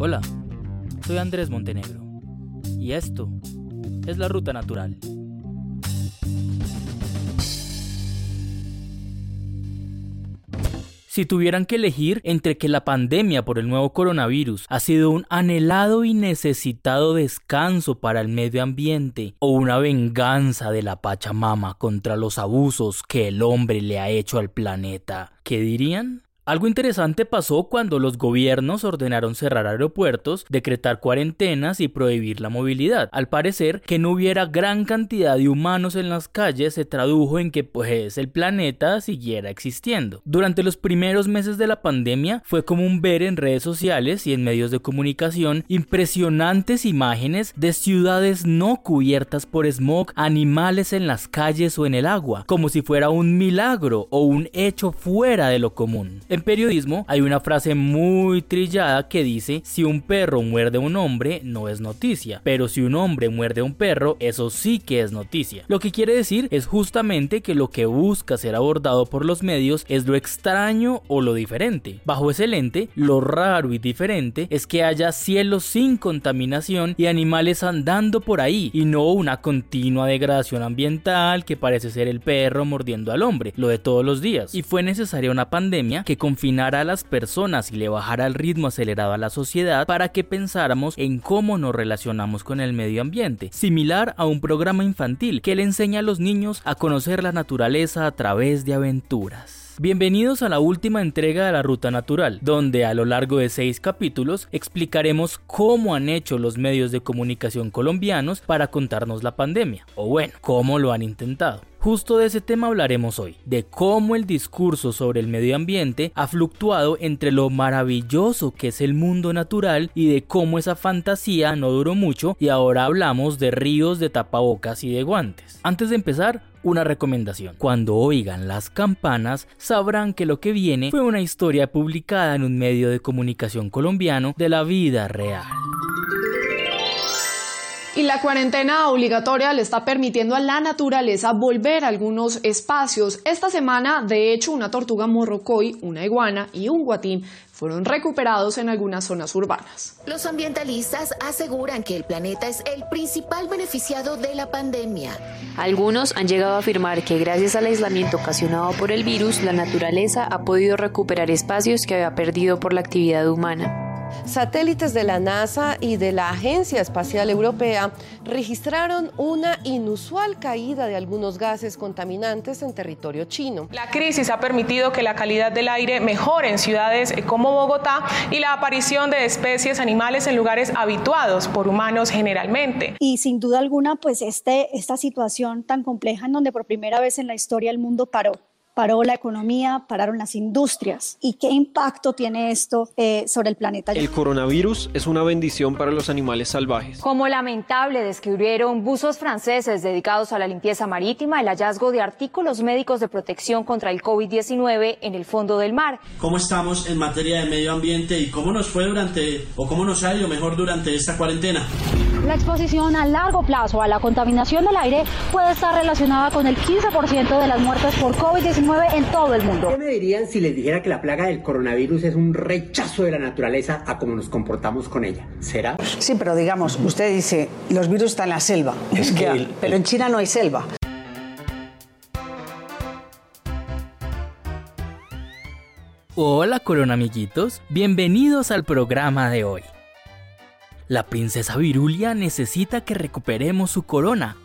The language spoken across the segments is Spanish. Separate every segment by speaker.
Speaker 1: Hola, soy Andrés Montenegro y esto es la Ruta Natural. Si tuvieran que elegir entre que la pandemia por el nuevo coronavirus ha sido un anhelado y necesitado descanso para el medio ambiente o una venganza de la Pachamama contra los abusos que el hombre le ha hecho al planeta, ¿qué dirían? Algo interesante pasó cuando los gobiernos ordenaron cerrar aeropuertos, decretar cuarentenas y prohibir la movilidad. Al parecer, que no hubiera gran cantidad de humanos en las calles se tradujo en que pues el planeta siguiera existiendo. Durante los primeros meses de la pandemia fue común ver en redes sociales y en medios de comunicación impresionantes imágenes de ciudades no cubiertas por smog, animales en las calles o en el agua, como si fuera un milagro o un hecho fuera de lo común. En periodismo hay una frase muy trillada que dice, si un perro muerde a un hombre no es noticia, pero si un hombre muerde a un perro, eso sí que es noticia. Lo que quiere decir es justamente que lo que busca ser abordado por los medios es lo extraño o lo diferente. Bajo ese lente, lo raro y diferente es que haya cielos sin contaminación y animales andando por ahí y no una continua degradación ambiental que parece ser el perro mordiendo al hombre, lo de todos los días. Y fue necesaria una pandemia que confinara a las personas y le bajara el ritmo acelerado a la sociedad para que pensáramos en cómo nos relacionamos con el medio ambiente, similar a un programa infantil que le enseña a los niños a conocer la naturaleza a través de aventuras. Bienvenidos a la última entrega de la Ruta Natural, donde a lo largo de seis capítulos explicaremos cómo han hecho los medios de comunicación colombianos para contarnos la pandemia, o bueno, cómo lo han intentado. Justo de ese tema hablaremos hoy, de cómo el discurso sobre el medio ambiente ha fluctuado entre lo maravilloso que es el mundo natural y de cómo esa fantasía no duró mucho y ahora hablamos de ríos de tapabocas y de guantes. Antes de empezar, una recomendación. Cuando oigan las campanas, sabrán que lo que viene fue una historia publicada en un medio de comunicación colombiano de la vida real.
Speaker 2: Y la cuarentena obligatoria le está permitiendo a la naturaleza volver a algunos espacios. Esta semana, de hecho, una tortuga morrocoy, una iguana y un guatín fueron recuperados en algunas zonas urbanas.
Speaker 3: Los ambientalistas aseguran que el planeta es el principal beneficiado de la pandemia.
Speaker 4: Algunos han llegado a afirmar que gracias al aislamiento ocasionado por el virus, la naturaleza ha podido recuperar espacios que había perdido por la actividad humana.
Speaker 5: Satélites de la NASA y de la Agencia Espacial Europea registraron una inusual caída de algunos gases contaminantes en territorio chino.
Speaker 6: La crisis ha permitido que la calidad del aire mejore en ciudades como Bogotá y la aparición de especies animales en lugares habituados por humanos generalmente.
Speaker 7: Y sin duda alguna, pues este, esta situación tan compleja en donde por primera vez en la historia el mundo paró paró la economía, pararon las industrias. ¿Y qué impacto tiene esto eh, sobre el planeta?
Speaker 8: El coronavirus es una bendición para los animales salvajes.
Speaker 9: Como lamentable describieron buzos franceses dedicados a la limpieza marítima el hallazgo de artículos médicos de protección contra el COVID-19 en el fondo del mar.
Speaker 10: ¿Cómo estamos en materia de medio ambiente y cómo nos fue durante, o cómo nos ha ido mejor durante esta cuarentena?
Speaker 11: La exposición a largo plazo a la contaminación del aire puede estar relacionada con el 15% de las muertes por COVID-19 en todo el mundo.
Speaker 12: ¿Qué me dirían si les dijera que la plaga del coronavirus es un rechazo de la naturaleza a cómo nos comportamos con ella? ¿Será?
Speaker 13: Sí, pero digamos, usted dice, los virus están en la selva. Es que pero en China no hay selva.
Speaker 1: Hola corona amiguitos, bienvenidos al programa de hoy. La princesa Virulia necesita que recuperemos su corona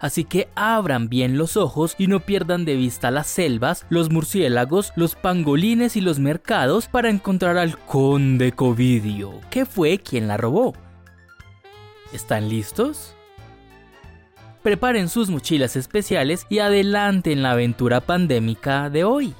Speaker 1: así que abran bien los ojos y no pierdan de vista las selvas, los murciélagos, los pangolines y los mercados para encontrar al conde Covidio, que fue quien la robó. ¿Están listos? Preparen sus mochilas especiales y adelanten la aventura pandémica de hoy.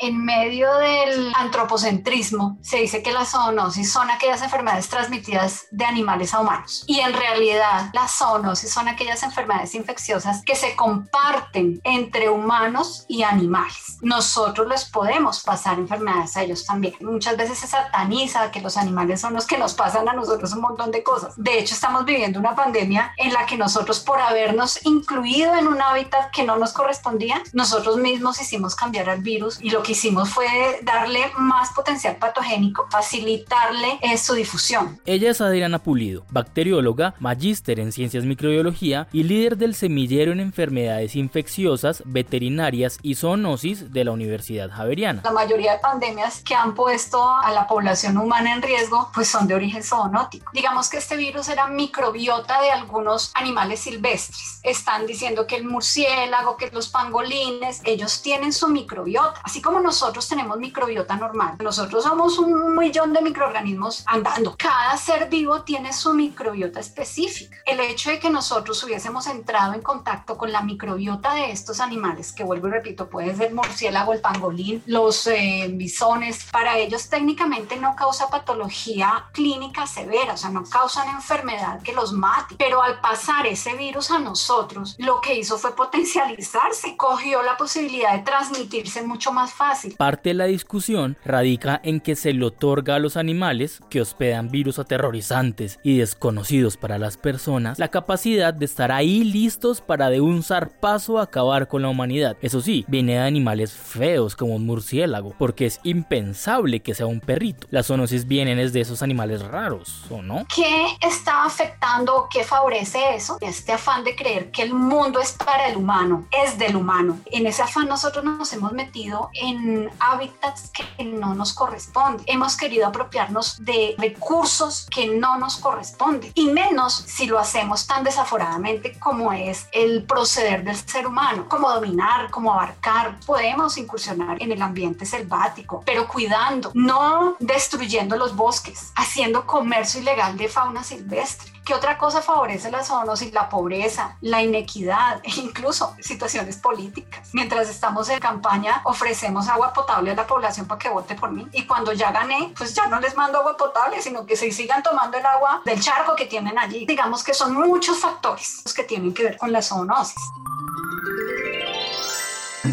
Speaker 14: En medio del antropocentrismo se dice que las zoonosis son aquellas enfermedades transmitidas de animales a humanos. Y en realidad las zoonosis son aquellas enfermedades infecciosas que se comparten entre humanos y animales. Nosotros les podemos pasar enfermedades a ellos también. Muchas veces se sataniza que los animales son los que nos pasan a nosotros un montón de cosas. De hecho, estamos viviendo una pandemia en la que nosotros por habernos incluido en un hábitat que no nos correspondía, nosotros mismos hicimos cambiar al virus y lo que hicimos fue darle más potencial patogénico, facilitarle eh, su difusión.
Speaker 1: Ella es Adriana Pulido, bacterióloga, magíster en ciencias microbiología y líder del semillero en enfermedades infecciosas, veterinarias y zoonosis de la Universidad Javeriana.
Speaker 14: La mayoría de pandemias que han puesto a la población humana en riesgo pues son de origen zoonótico. Digamos que este virus era microbiota de algunos animales silvestres. Están diciendo que el murciélago, que los pangolines, ellos tienen su microbiota, así como nosotros tenemos microbiota normal. Nosotros somos un millón de microorganismos andando. Cada ser vivo tiene su microbiota específica. El hecho de que nosotros hubiésemos entrado en contacto con la microbiota de estos animales, que vuelvo y repito, puede ser murciélago, el pangolín, los eh, bisones, para ellos técnicamente no causa patología clínica severa, o sea, no causan enfermedad que los mate. Pero al pasar ese virus a nosotros, lo que hizo fue potencializarse, cogió la posibilidad de transmitirse mucho más fácil.
Speaker 1: Parte de la discusión radica en que se le otorga a los animales que hospedan virus aterrorizantes y desconocidos para las personas la capacidad de estar ahí listos para de un zarpazo acabar con la humanidad. Eso sí, viene de animales feos como un murciélago, porque es impensable que sea un perrito. Las zoonosis vienen de esos animales raros, ¿o no?
Speaker 14: ¿Qué está afectando o qué favorece eso? Este afán de creer que el mundo es para el humano, es del humano. En ese afán nosotros nos hemos metido en hábitats que no nos corresponden. Hemos querido apropiarnos de recursos que no nos corresponden y menos si lo hacemos tan desaforadamente como es el proceder del ser humano, como dominar, como abarcar. Podemos incursionar en el ambiente selvático, pero cuidando, no destruyendo los bosques, haciendo comercio ilegal de fauna silvestre. ¿Qué otra cosa favorece la zoonosis? La pobreza, la inequidad e incluso situaciones políticas. Mientras estamos en campaña, ofrecemos agua potable a la población para que vote por mí. Y cuando ya gané, pues ya no les mando agua potable, sino que se sigan tomando el agua del charco que tienen allí. Digamos que son muchos factores los que tienen que ver con la zoonosis.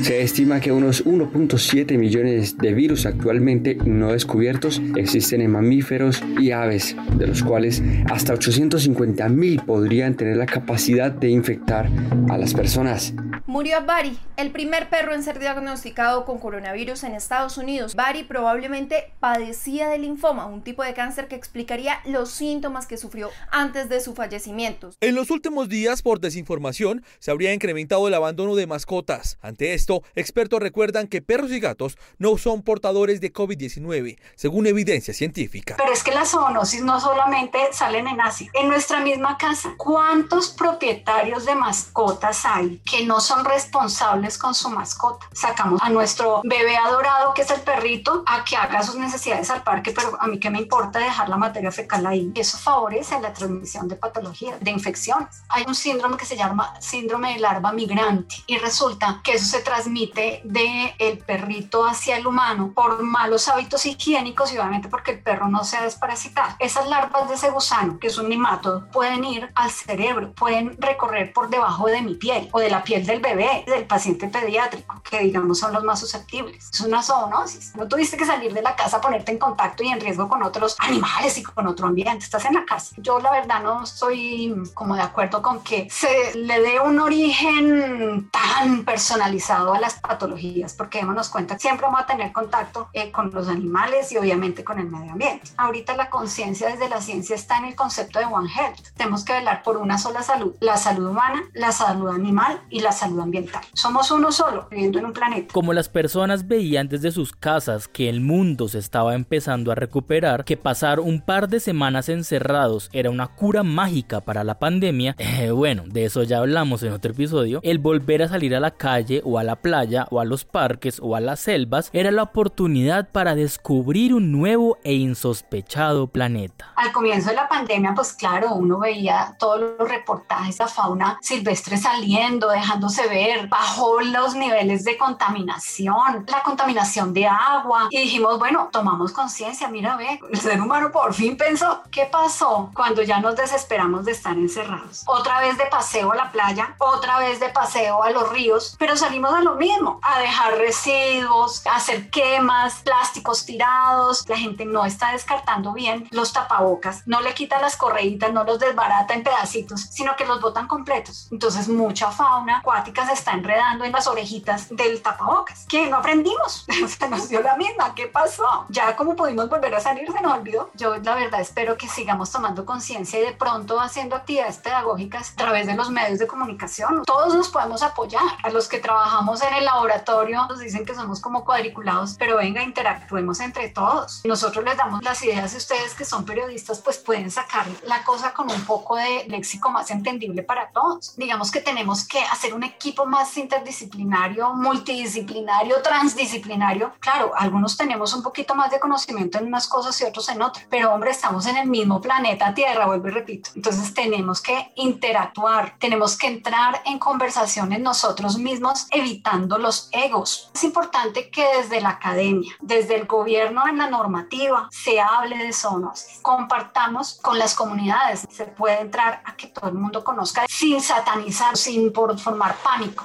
Speaker 15: Se estima que unos 1.7 millones de virus actualmente no descubiertos existen en mamíferos y aves, de los cuales hasta 850 mil podrían tener la capacidad de infectar a las personas.
Speaker 16: Murió Barry, el primer perro en ser diagnosticado con coronavirus en Estados Unidos. Barry probablemente padecía de linfoma, un tipo de cáncer que explicaría los síntomas que sufrió antes de su fallecimiento.
Speaker 17: En los últimos días, por desinformación, se habría incrementado el abandono de mascotas. Ante esto, expertos recuerdan que perros y gatos no son portadores de COVID-19, según evidencia científica.
Speaker 14: Pero es que las zoonosis no solamente salen en Asia. En nuestra misma casa, ¿cuántos propietarios de mascotas hay que no son responsables con su mascota? Sacamos a nuestro bebé adorado, que es el perrito, a que haga sus necesidades al parque, pero a mí qué me importa dejar la materia fecal ahí. Eso favorece la transmisión de patologías, de infecciones. Hay un síndrome que se llama síndrome de larva migrante y resulta que eso se transmite de el perrito hacia el humano por malos hábitos higiénicos y obviamente porque el perro no se ha desparasitado. Esas larvas de ese gusano, que es un nemátodo, pueden ir al cerebro, pueden recorrer por debajo de mi piel o de la piel del bebé, del paciente pediátrico, que digamos son los más susceptibles. Es una zoonosis. No tuviste que salir de la casa, ponerte en contacto y en riesgo con otros animales y con otro ambiente. Estás en la casa. Yo la verdad no estoy como de acuerdo con que se le dé un origen tan personalizado a las patologías, porque démonos cuenta, siempre vamos a tener contacto eh, con los animales y obviamente con el medio ambiente. Ahorita la conciencia desde la ciencia está en el concepto de One Health. Tenemos que velar por una sola salud, la salud humana, la salud animal y la salud ambiental. Somos uno solo viviendo en un planeta.
Speaker 1: Como las personas veían desde sus casas que el mundo se estaba empezando a recuperar, que pasar un par de semanas encerrados era una cura mágica para la pandemia, eh, bueno, de eso ya hablamos en otro episodio, el volver a salir a la calle o a la playa o a los parques o a las selvas era la oportunidad para descubrir un nuevo e insospechado planeta.
Speaker 14: Al comienzo de la pandemia, pues claro, uno veía todos los reportajes de fauna silvestre saliendo, dejándose ver, bajó los niveles de contaminación, la contaminación de agua y dijimos, bueno, tomamos conciencia, mira, ve, el ser humano por fin pensó, ¿qué pasó cuando ya nos desesperamos de estar encerrados? Otra vez de paseo a la playa, otra vez de paseo a los ríos, pero salimos a lo mismo, a dejar residuos, a hacer quemas, plásticos tirados, la gente no está descartando bien los tapabocas, no le quita las correitas, no los desbarata en pedacitos, sino que los botan completos. Entonces mucha fauna acuática se está enredando en las orejitas del tapabocas. ¿Qué? No aprendimos. se nos dio la misma. ¿Qué pasó? Ya como pudimos volver a salir, se nos olvidó. Yo la verdad espero que sigamos tomando conciencia y de pronto haciendo actividades pedagógicas a través de los medios de comunicación. Todos nos podemos apoyar. A los que trabajamos en el laboratorio nos dicen que somos como cuadriculados, pero venga, interactuemos entre todos. Nosotros les damos las ideas y ustedes que son periodistas pues pueden sacar la cosa con un poco de léxico más entendible para todos. Digamos que tenemos que hacer un equipo más interdisciplinario, multidisciplinario, transdisciplinario. Claro, algunos tenemos un poquito más de conocimiento en unas cosas y otros en otras, pero hombre, estamos en el mismo planeta Tierra, vuelvo y repito. Entonces tenemos que interactuar, tenemos que entrar en conversaciones nosotros mismos, evitando los egos. Es importante que desde la academia, desde el gobierno en la normativa, se hable de zoonosis. Compartamos con las comunidades. Se puede entrar a que todo el mundo conozca sin satanizar, sin por formar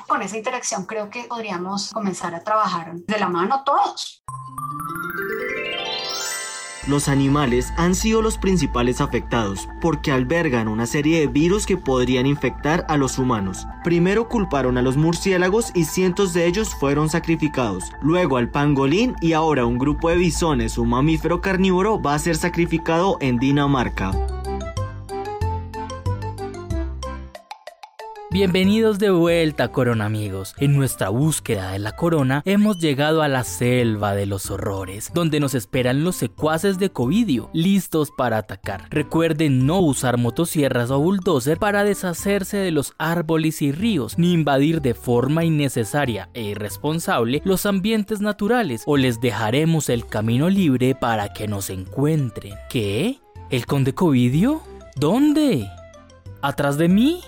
Speaker 14: Con esa interacción creo que podríamos comenzar a trabajar de la mano todos.
Speaker 18: Los animales han sido los principales afectados porque albergan una serie de virus que podrían infectar a los humanos. Primero culparon a los murciélagos y cientos de ellos fueron sacrificados. Luego al pangolín y ahora un grupo de bisones, un mamífero carnívoro, va a ser sacrificado en Dinamarca.
Speaker 1: Bienvenidos de vuelta, corona amigos. En nuestra búsqueda de la corona hemos llegado a la selva de los horrores, donde nos esperan los secuaces de Covidio, listos para atacar. Recuerden no usar motosierras o bulldozer para deshacerse de los árboles y ríos, ni invadir de forma innecesaria e irresponsable los ambientes naturales, o les dejaremos el camino libre para que nos encuentren. ¿Qué? ¿El conde Covidio? ¿Dónde? ¿Atrás de mí?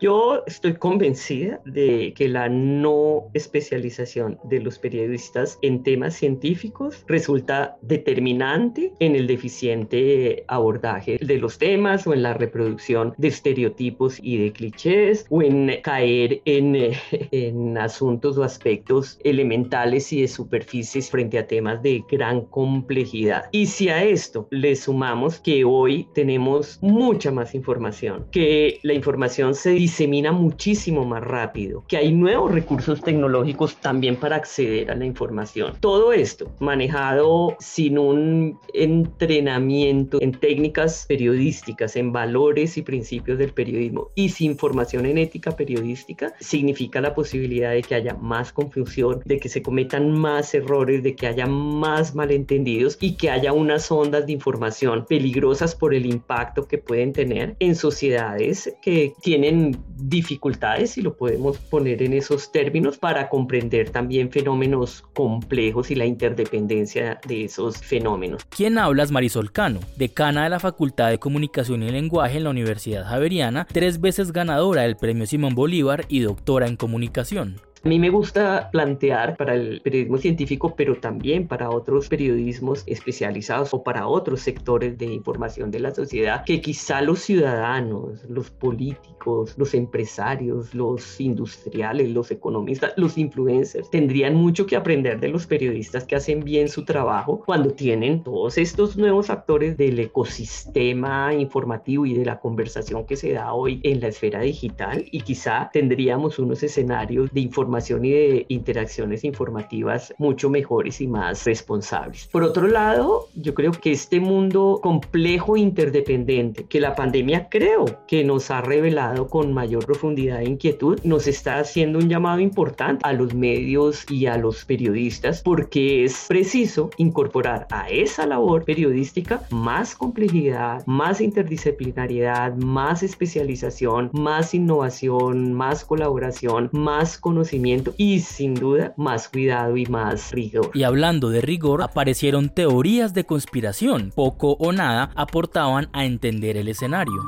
Speaker 19: Yo estoy convencida de que la no especialización de los periodistas en temas científicos resulta determinante en el deficiente abordaje de los temas o en la reproducción de estereotipos y de clichés o en caer en, en asuntos o aspectos elementales y de superficies frente a temas de gran complejidad. Y si a esto le sumamos que hoy tenemos mucha más información, que la información se disemina muchísimo más rápido, que hay nuevos recursos tecnológicos también para acceder a la información. Todo esto manejado sin un entrenamiento en técnicas periodísticas, en valores y principios del periodismo y sin formación en ética periodística, significa la posibilidad de que haya más confusión, de que se cometan más errores, de que haya más malentendidos y que haya unas ondas de información peligrosas por el impacto que pueden tener en sociedades que tienen dificultades, si lo podemos poner en esos términos, para comprender también fenómenos complejos y la interdependencia de esos fenómenos.
Speaker 1: ¿Quién hablas? Marisol Cano, decana de la Facultad de Comunicación y Lenguaje en la Universidad Javeriana, tres veces ganadora del Premio Simón Bolívar y doctora en comunicación.
Speaker 19: A mí me gusta plantear para el periodismo científico, pero también para otros periodismos especializados o para otros sectores de información de la sociedad, que quizá los ciudadanos, los políticos, los empresarios, los industriales, los economistas, los influencers, tendrían mucho que aprender de los periodistas que hacen bien su trabajo cuando tienen todos estos nuevos actores del ecosistema informativo y de la conversación que se da hoy en la esfera digital. Y quizá tendríamos unos escenarios de información y de interacciones informativas mucho mejores y más responsables. Por otro lado, yo creo que este mundo complejo e interdependiente que la pandemia creo que nos ha revelado con mayor profundidad e inquietud, nos está haciendo un llamado importante a los medios y a los periodistas porque es preciso incorporar a esa labor periodística más complejidad, más interdisciplinariedad, más especialización, más innovación, más colaboración, más conocimiento y sin duda más cuidado y más rigor.
Speaker 1: Y hablando de rigor, aparecieron teorías de conspiración, poco o nada aportaban a entender el escenario.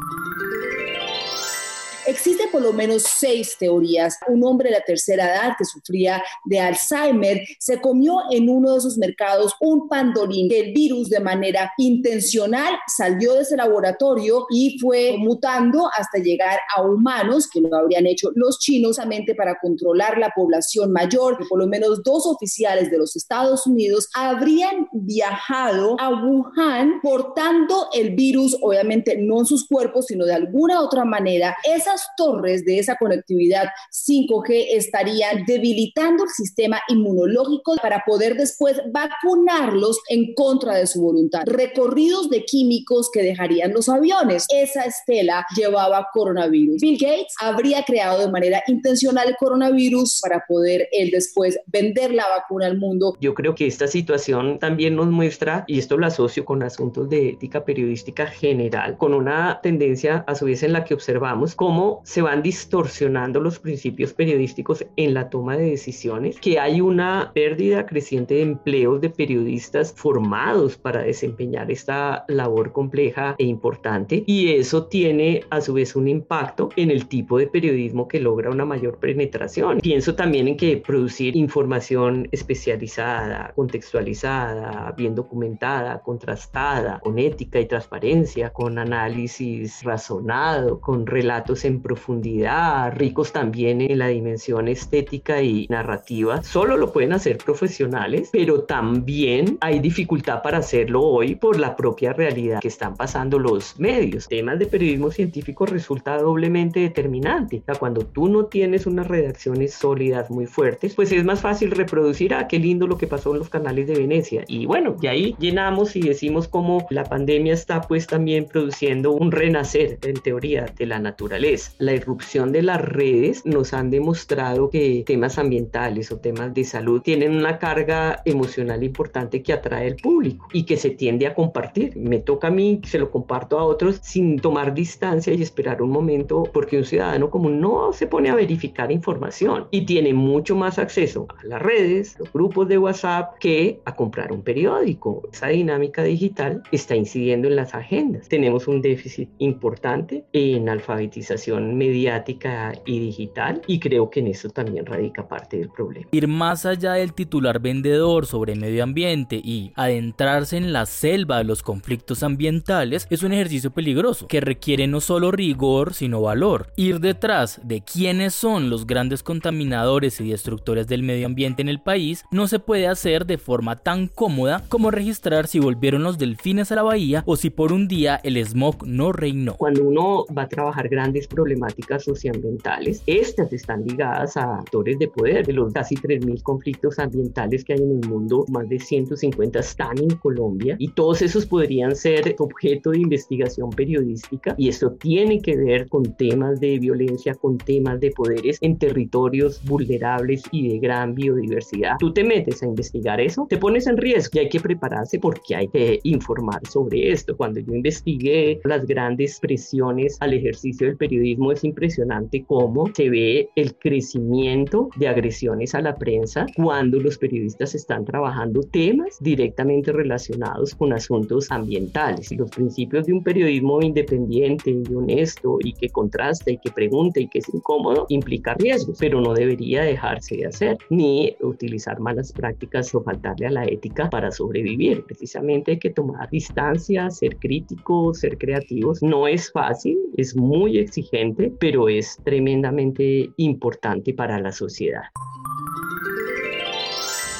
Speaker 20: Existen por lo menos seis teorías. Un hombre de la tercera edad que sufría de Alzheimer se comió en uno de sus mercados un pandolín el virus de manera intencional salió de ese laboratorio y fue mutando hasta llegar a humanos que lo habrían hecho los chinos para controlar la población mayor. Por lo menos dos oficiales de los Estados Unidos habrían viajado a Wuhan portando el virus, obviamente no en sus cuerpos, sino de alguna otra manera. Esas torres de esa conectividad 5G estarían debilitando el sistema inmunológico para poder después vacunarlos en contra de su voluntad. Recorridos de químicos que dejarían los aviones. Esa estela llevaba coronavirus. Bill Gates habría creado de manera intencional el coronavirus para poder él después vender la vacuna al mundo.
Speaker 19: Yo creo que esta situación también nos muestra, y esto lo asocio con asuntos de ética periodística general, con una tendencia a su vez en la que observamos cómo se van distorsionando los principios periodísticos en la toma de decisiones, que hay una pérdida creciente de empleos de periodistas formados para desempeñar esta labor compleja e importante y eso tiene a su vez un impacto en el tipo de periodismo que logra una mayor penetración. Pienso también en que producir información especializada, contextualizada, bien documentada, contrastada, con ética y transparencia, con análisis razonado, con relatos en profundidad, ricos también en la dimensión estética y narrativa, solo lo pueden hacer profesionales, pero también hay dificultad para hacerlo hoy por la propia realidad que están pasando los medios. Temas de periodismo científico resulta doblemente determinante. O cuando tú no tienes unas redacciones sólidas muy fuertes, pues es más fácil reproducir, ah, qué lindo lo que pasó en los canales de Venecia. Y bueno, de ahí llenamos y decimos cómo la pandemia está pues también produciendo un renacer en teoría de la naturaleza la irrupción de las redes nos han demostrado que temas ambientales o temas de salud tienen una carga emocional importante que atrae al público y que se tiende a compartir. Me toca a mí, se lo comparto a otros sin tomar distancia y esperar un momento porque un ciudadano común no se pone a verificar información y tiene mucho más acceso a las redes, los grupos de WhatsApp que a comprar un periódico. Esa dinámica digital está incidiendo en las agendas. Tenemos un déficit importante en alfabetización mediática y digital y creo que en eso también radica parte del problema.
Speaker 1: Ir más allá del titular vendedor sobre medio ambiente y adentrarse en la selva de los conflictos ambientales es un ejercicio peligroso que requiere no solo rigor sino valor. Ir detrás de quiénes son los grandes contaminadores y destructores del medio ambiente en el país no se puede hacer de forma tan cómoda como registrar si volvieron los delfines a la bahía o si por un día el smog no reinó.
Speaker 19: Cuando uno va a trabajar grandes problemas problemáticas socioambientales. Estas están ligadas a actores de poder. De los casi 3.000 conflictos ambientales que hay en el mundo, más de 150 están en Colombia y todos esos podrían ser objeto de investigación periodística y esto tiene que ver con temas de violencia, con temas de poderes en territorios vulnerables y de gran biodiversidad. Tú te metes a investigar eso, te pones en riesgo y hay que prepararse porque hay que informar sobre esto. Cuando yo investigué las grandes presiones al ejercicio del periodismo, es impresionante cómo se ve el crecimiento de agresiones a la prensa cuando los periodistas están trabajando temas directamente relacionados con asuntos ambientales. Los principios de un periodismo independiente y honesto y que contrasta y que pregunte y que es incómodo implica riesgos, pero no debería dejarse de hacer ni utilizar malas prácticas o faltarle a la ética para sobrevivir. Precisamente hay que tomar distancia, ser críticos, ser creativos. No es fácil, es muy exigente pero es tremendamente importante para la sociedad.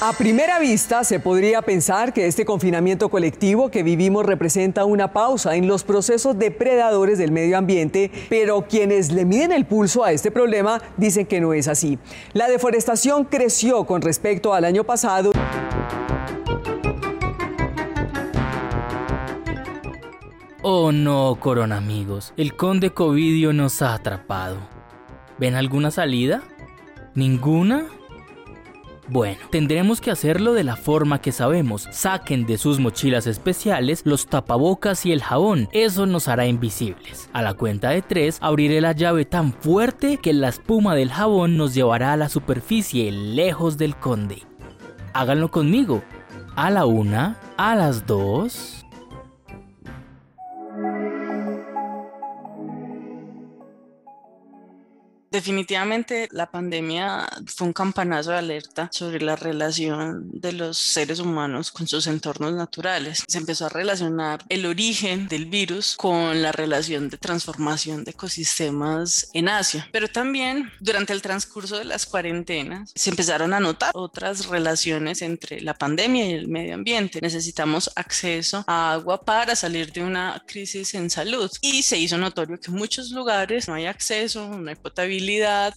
Speaker 21: A primera vista se podría pensar que este confinamiento colectivo que vivimos representa una pausa en los procesos depredadores del medio ambiente, pero quienes le miden el pulso a este problema dicen que no es así. La deforestación creció con respecto al año pasado.
Speaker 1: Oh no, corona amigos, el conde Covidio nos ha atrapado. ¿Ven alguna salida? ¿Ninguna? Bueno, tendremos que hacerlo de la forma que sabemos. Saquen de sus mochilas especiales los tapabocas y el jabón. Eso nos hará invisibles. A la cuenta de tres, abriré la llave tan fuerte que la espuma del jabón nos llevará a la superficie lejos del conde. Háganlo conmigo. A la una, a las dos.
Speaker 22: Definitivamente la pandemia fue un campanazo de alerta sobre la relación de los seres humanos con sus entornos naturales. Se empezó a relacionar el origen del virus con la relación de transformación de ecosistemas en Asia. Pero también durante el transcurso de las cuarentenas se empezaron a notar otras relaciones entre la pandemia y el medio ambiente. Necesitamos acceso a agua para salir de una crisis en salud y se hizo notorio que en muchos lugares no hay acceso, no hay potabilidad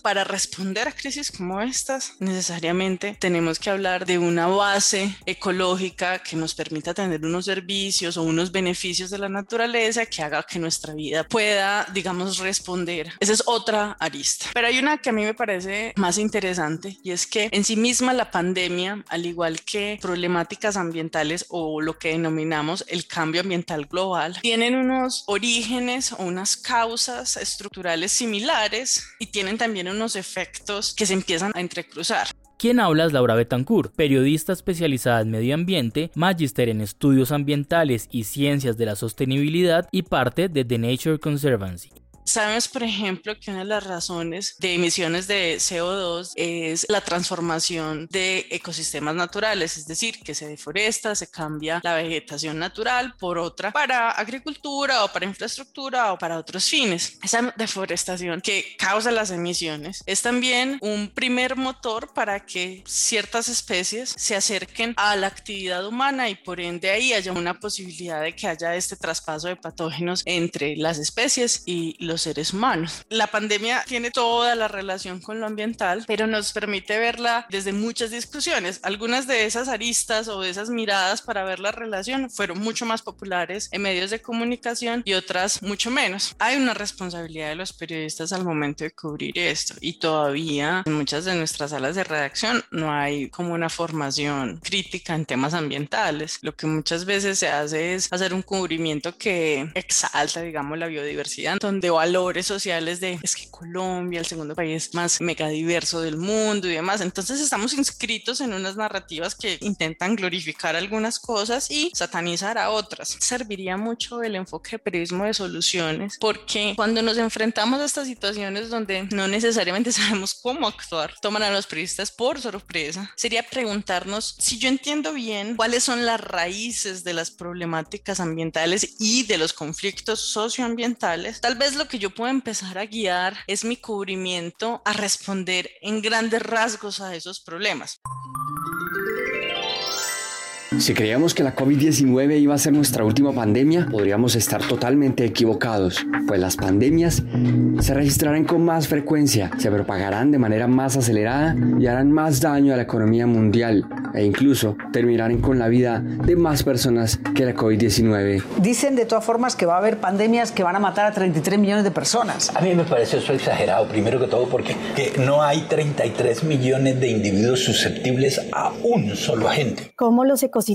Speaker 22: para responder a crisis como estas, necesariamente tenemos que hablar de una base ecológica que nos permita tener unos servicios o unos beneficios de la naturaleza que haga que nuestra vida pueda, digamos, responder. Esa es otra arista. Pero hay una que a mí me parece más interesante y es que en sí misma la pandemia, al igual que problemáticas ambientales o lo que denominamos el cambio ambiental global, tienen unos orígenes o unas causas estructurales similares y tienen también unos efectos que se empiezan a entrecruzar.
Speaker 1: Quien habla es Laura Betancourt, periodista especializada en medio ambiente, magíster en estudios ambientales y ciencias de la sostenibilidad y parte de The Nature Conservancy.
Speaker 22: Sabemos, por ejemplo, que una de las razones de emisiones de CO2 es la transformación de ecosistemas naturales, es decir, que se deforesta, se cambia la vegetación natural por otra para agricultura o para infraestructura o para otros fines. Esa deforestación que causa las emisiones es también un primer motor para que ciertas especies se acerquen a la actividad humana y por ende ahí haya una posibilidad de que haya este traspaso de patógenos entre las especies y los seres humanos. La pandemia tiene toda la relación con lo ambiental, pero nos permite verla desde muchas discusiones. Algunas de esas aristas o de esas miradas para ver la relación fueron mucho más populares en medios de comunicación y otras mucho menos. Hay una responsabilidad de los periodistas al momento de cubrir esto y todavía en muchas de nuestras salas de redacción no hay como una formación crítica en temas ambientales. Lo que muchas veces se hace es hacer un cubrimiento que exalta, digamos, la biodiversidad, donde valores sociales de es que Colombia, el segundo país más megadiverso del mundo y demás. Entonces estamos inscritos en unas narrativas que intentan glorificar algunas cosas y satanizar a otras. Serviría mucho el enfoque de periodismo de soluciones porque cuando nos enfrentamos a estas situaciones donde no necesariamente sabemos cómo actuar, toman a los periodistas por sorpresa, sería preguntarnos si yo entiendo bien cuáles son las raíces de las problemáticas ambientales y de los conflictos socioambientales. Tal vez lo que yo puedo empezar a guiar es mi cubrimiento a responder en grandes rasgos a esos problemas.
Speaker 15: Si creíamos que la COVID-19 iba a ser nuestra última pandemia, podríamos estar totalmente equivocados, pues las pandemias se registrarán con más frecuencia, se propagarán de manera más acelerada y harán más daño a la economía mundial e incluso terminarán con la vida de más personas que la COVID-19.
Speaker 13: Dicen de todas formas que va a haber pandemias que van a matar a 33 millones de personas.
Speaker 23: A mí me parece eso exagerado, primero que todo porque no hay 33 millones de individuos susceptibles a un solo agente.
Speaker 7: ¿Cómo los ecosistemas,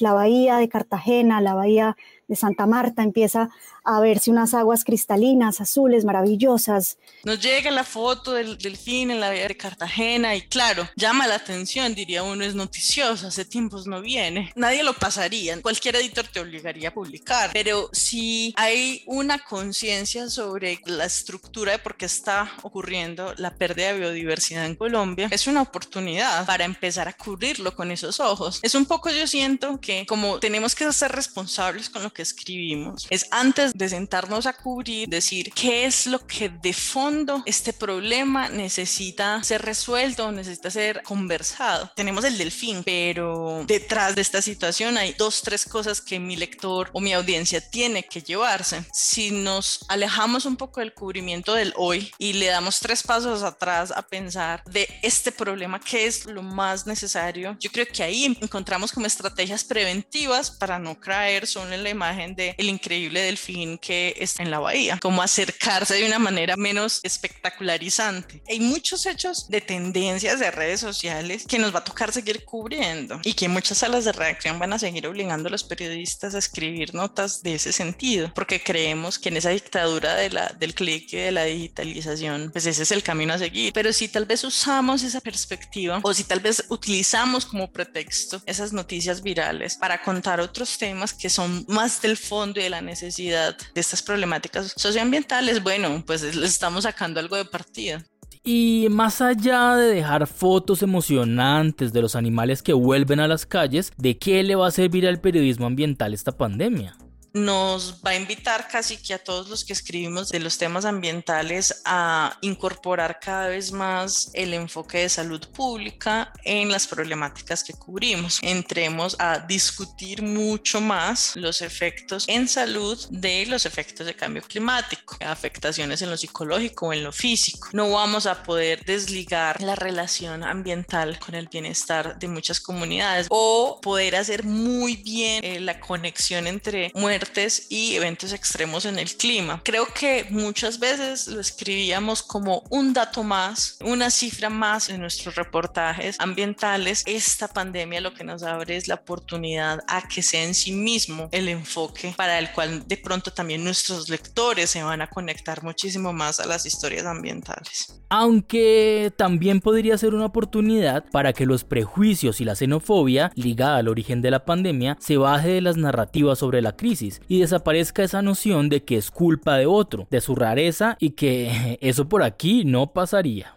Speaker 7: la bahía de Cartagena, la bahía de Santa Marta, empieza a verse unas aguas cristalinas, azules, maravillosas.
Speaker 22: Nos llega la foto del delfín en la bahía de Cartagena y claro, llama la atención, diría uno, es noticioso, hace tiempos no viene. Nadie lo pasaría, cualquier editor te obligaría a publicar, pero si hay una conciencia sobre la estructura de por qué está ocurriendo la pérdida de biodiversidad en Colombia, es una oportunidad para empezar a cubrirlo con esos ojos. Es un poco yo siento que como tenemos que ser responsables con lo que escribimos, es antes de sentarnos a cubrir, decir qué es lo que de fondo este problema necesita ser resuelto, necesita ser conversado. Tenemos el delfín, pero detrás de esta situación hay dos, tres cosas que mi lector o mi audiencia tiene que llevarse. Si nos alejamos un poco del cubrimiento del hoy y le damos tres pasos atrás a pensar de este problema, qué es lo más necesario, yo creo que ahí encontramos como estrategias preventivas para no caer solo en la imagen de el increíble delfín que está en la bahía, como acercarse de una manera menos espectacularizante. Hay muchos hechos de tendencias de redes sociales que nos va a tocar seguir cubriendo y que muchas salas de redacción van a seguir obligando a los periodistas a escribir notas de ese sentido, porque creemos que en esa dictadura de la, del clic y de la digitalización, pues ese es el camino a seguir. Pero si tal vez usamos esa perspectiva o si tal vez utilizamos como pretexto esas noticias virales para contar otros temas que son más del fondo y de la necesidad de estas problemáticas socioambientales, bueno, pues les estamos sacando algo de partida.
Speaker 1: Y más allá de dejar fotos emocionantes de los animales que vuelven a las calles, ¿de qué le va a servir al periodismo ambiental esta pandemia?
Speaker 22: Nos va a invitar casi que a todos los que escribimos de los temas ambientales a incorporar cada vez más el enfoque de salud pública en las problemáticas que cubrimos. Entremos a discutir mucho más los efectos en salud de los efectos de cambio climático, afectaciones en lo psicológico o en lo físico. No vamos a poder desligar la relación ambiental con el bienestar de muchas comunidades o poder hacer muy bien eh, la conexión entre muerte y eventos extremos en el clima. Creo que muchas veces lo escribíamos como un dato más, una cifra más en nuestros reportajes ambientales. Esta pandemia lo que nos abre es la oportunidad a que sea en sí mismo el enfoque para el cual de pronto también nuestros lectores se van a conectar muchísimo más a las historias ambientales.
Speaker 1: Aunque también podría ser una oportunidad para que los prejuicios y la xenofobia ligada al origen de la pandemia se baje de las narrativas sobre la crisis y desaparezca esa noción de que es culpa de otro, de su rareza y que eso por aquí no pasaría.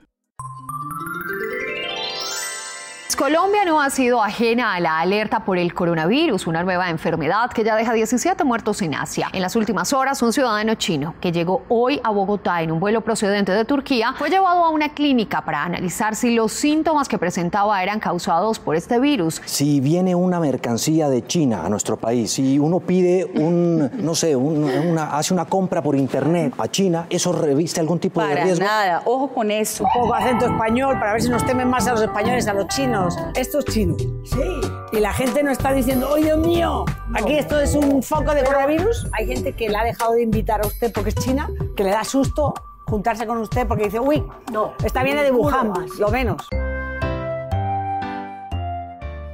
Speaker 24: Colombia no ha sido ajena a la alerta por el coronavirus, una nueva enfermedad que ya deja 17 muertos en Asia. En las últimas horas, un ciudadano chino que llegó hoy a Bogotá en un vuelo procedente de Turquía fue llevado a una clínica para analizar si los síntomas que presentaba eran causados por este virus.
Speaker 25: Si viene una mercancía de China a nuestro país, si uno pide un, no sé, una, hace una compra por internet a China, ¿eso reviste algún tipo de riesgo?
Speaker 13: Para nada, ojo con eso. Un poco acento español para ver si nos temen más a los españoles, a los chinos esto es chino. Sí. Y la gente no está diciendo, ¡oh, Dios mío! Aquí esto es un foco de coronavirus. Hay gente que le ha dejado de invitar a usted porque es china, que le da susto juntarse con usted porque dice, uy, no, está viene de Wuhan, lo menos.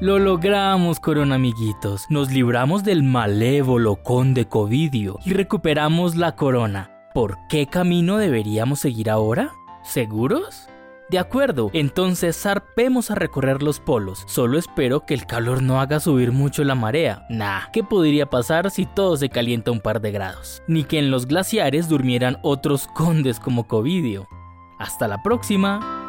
Speaker 1: Lo logramos, coronamiguitos. Nos libramos del malévolo conde Covidio y recuperamos la corona. ¿Por qué camino deberíamos seguir ahora? ¿Seguros? De acuerdo, entonces zarpemos a recorrer los polos. Solo espero que el calor no haga subir mucho la marea. Nah, ¿qué podría pasar si todo se calienta un par de grados? Ni que en los glaciares durmieran otros condes como Covidio. Hasta la próxima.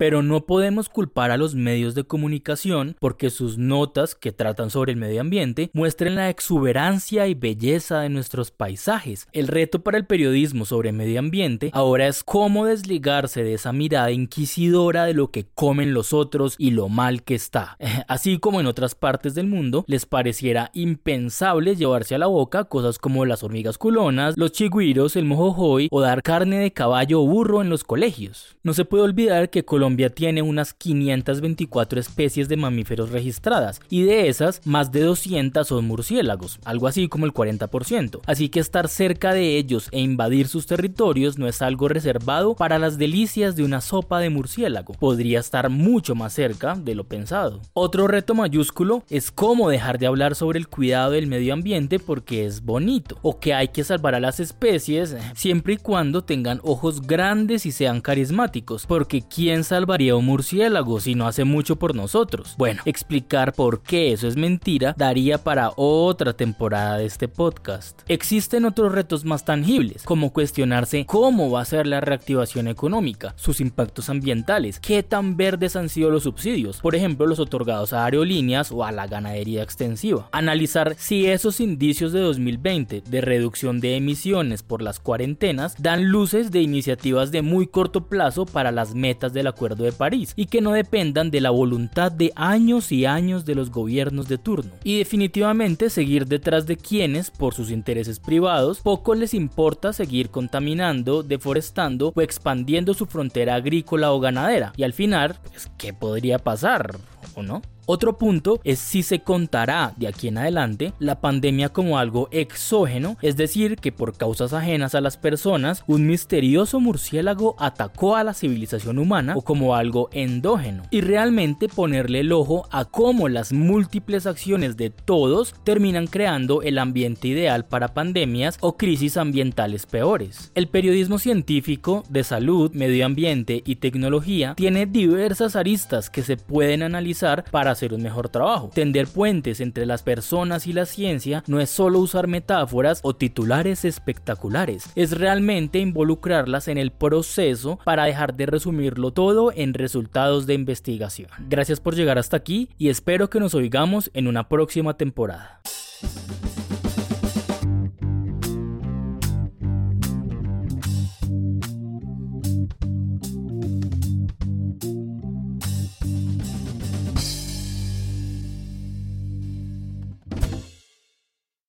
Speaker 1: Pero no podemos culpar a los medios de comunicación porque sus notas que tratan sobre el medio ambiente muestren la exuberancia y belleza de nuestros paisajes. El reto para el periodismo sobre medio ambiente ahora es cómo desligarse de esa mirada inquisidora de lo que comen los otros y lo mal que está. Así como en otras partes del mundo les pareciera impensable llevarse a la boca cosas como las hormigas culonas, los chigüiros, el mojojoy o dar carne de caballo o burro en los colegios. No se puede olvidar que Colombia Colombia tiene unas 524 especies de mamíferos registradas y de esas más de 200 son murciélagos, algo así como el 40%. Así que estar cerca de ellos e invadir sus territorios no es algo reservado para las delicias de una sopa de murciélago. Podría estar mucho más cerca de lo pensado. Otro reto mayúsculo es cómo dejar de hablar sobre el cuidado del medio ambiente porque es bonito o que hay que salvar a las especies siempre y cuando tengan ojos grandes y sean carismáticos porque quién sabe salvaría un murciélago si no hace mucho por nosotros? Bueno, explicar por qué eso es mentira daría para otra temporada de este podcast. Existen otros retos más tangibles, como cuestionarse cómo va a ser la reactivación económica, sus impactos ambientales, qué tan verdes han sido los subsidios, por ejemplo los otorgados a aerolíneas o a la ganadería extensiva. Analizar si esos indicios de 2020 de reducción de emisiones por las cuarentenas dan luces de iniciativas de muy corto plazo para las metas del de París y que no dependan de la voluntad de años y años de los gobiernos de turno. Y definitivamente seguir detrás de quienes, por sus intereses privados, poco les importa seguir contaminando, deforestando o expandiendo su frontera agrícola o ganadera. Y al final, pues, ¿qué podría pasar? ¿O no? Otro punto es si se contará de aquí en adelante la pandemia como algo exógeno, es decir, que por causas ajenas a las personas, un misterioso murciélago atacó a la civilización humana o como algo endógeno. Y realmente ponerle el ojo a cómo las múltiples acciones de todos terminan creando el ambiente ideal para pandemias o crisis ambientales peores. El periodismo científico de salud, medio ambiente y tecnología tiene diversas aristas que se pueden analizar para hacer un mejor trabajo. Tender puentes entre las personas y la ciencia no es solo usar metáforas o titulares espectaculares, es realmente involucrarlas en el proceso para dejar de resumirlo todo en resultados de investigación. Gracias por llegar hasta aquí y espero que nos oigamos en una próxima temporada.